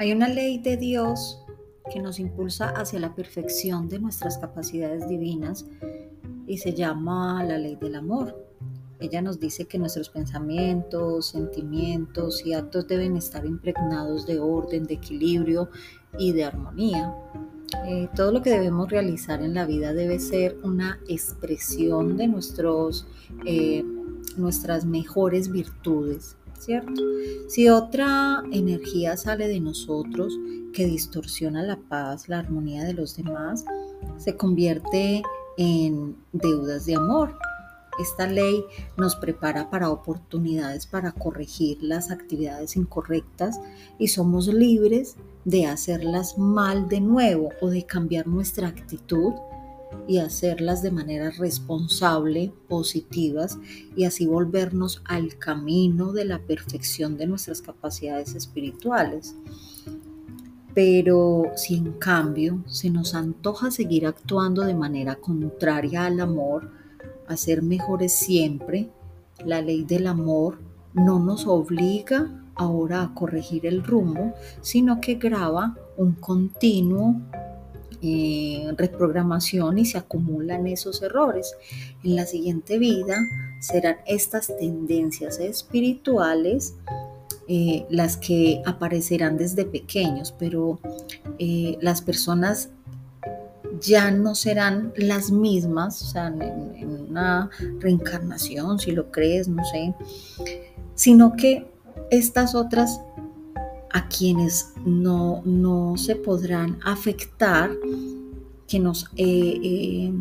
Hay una ley de Dios que nos impulsa hacia la perfección de nuestras capacidades divinas y se llama la ley del amor. Ella nos dice que nuestros pensamientos, sentimientos y actos deben estar impregnados de orden, de equilibrio y de armonía. Eh, todo lo que debemos realizar en la vida debe ser una expresión de nuestros, eh, nuestras mejores virtudes, ¿cierto? Si otra energía sale de nosotros que distorsiona la paz, la armonía de los demás, se convierte en deudas de amor. Esta ley nos prepara para oportunidades para corregir las actividades incorrectas y somos libres de hacerlas mal de nuevo o de cambiar nuestra actitud y hacerlas de manera responsable, positivas y así volvernos al camino de la perfección de nuestras capacidades espirituales. Pero si en cambio se nos antoja seguir actuando de manera contraria al amor, a ser mejores siempre, la ley del amor no nos obliga ahora a corregir el rumbo, sino que graba un continuo reprogramación y se acumulan esos errores. En la siguiente vida serán estas tendencias espirituales eh, las que aparecerán desde pequeños, pero eh, las personas ya no serán las mismas, o sea, en, una reencarnación, si lo crees, no sé, sino que estas otras a quienes no, no se podrán afectar, que nos, eh,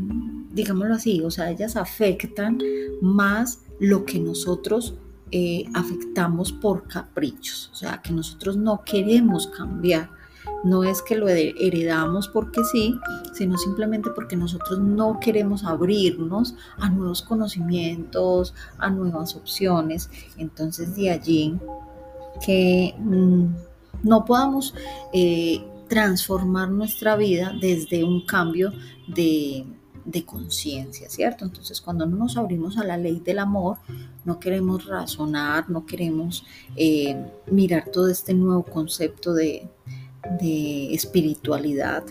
digámoslo así, o sea, ellas afectan más lo que nosotros eh, afectamos por caprichos, o sea, que nosotros no queremos cambiar. No es que lo heredamos porque sí, sino simplemente porque nosotros no queremos abrirnos a nuevos conocimientos, a nuevas opciones. Entonces de allí que mm, no podamos eh, transformar nuestra vida desde un cambio de, de conciencia, ¿cierto? Entonces, cuando no nos abrimos a la ley del amor, no queremos razonar, no queremos eh, mirar todo este nuevo concepto de, espiritualidad,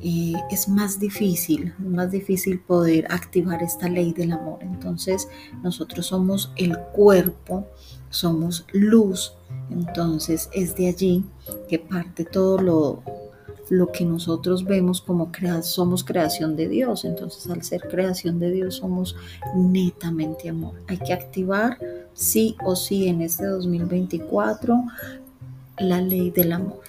eh, es más difícil, más difícil poder activar esta ley del amor. Entonces, nosotros somos el cuerpo, somos luz, entonces es de allí que parte todo lo lo que nosotros vemos como crea somos creación de Dios. Entonces, al ser creación de Dios, somos netamente amor. Hay que activar sí o sí en este 2024 la ley del amor.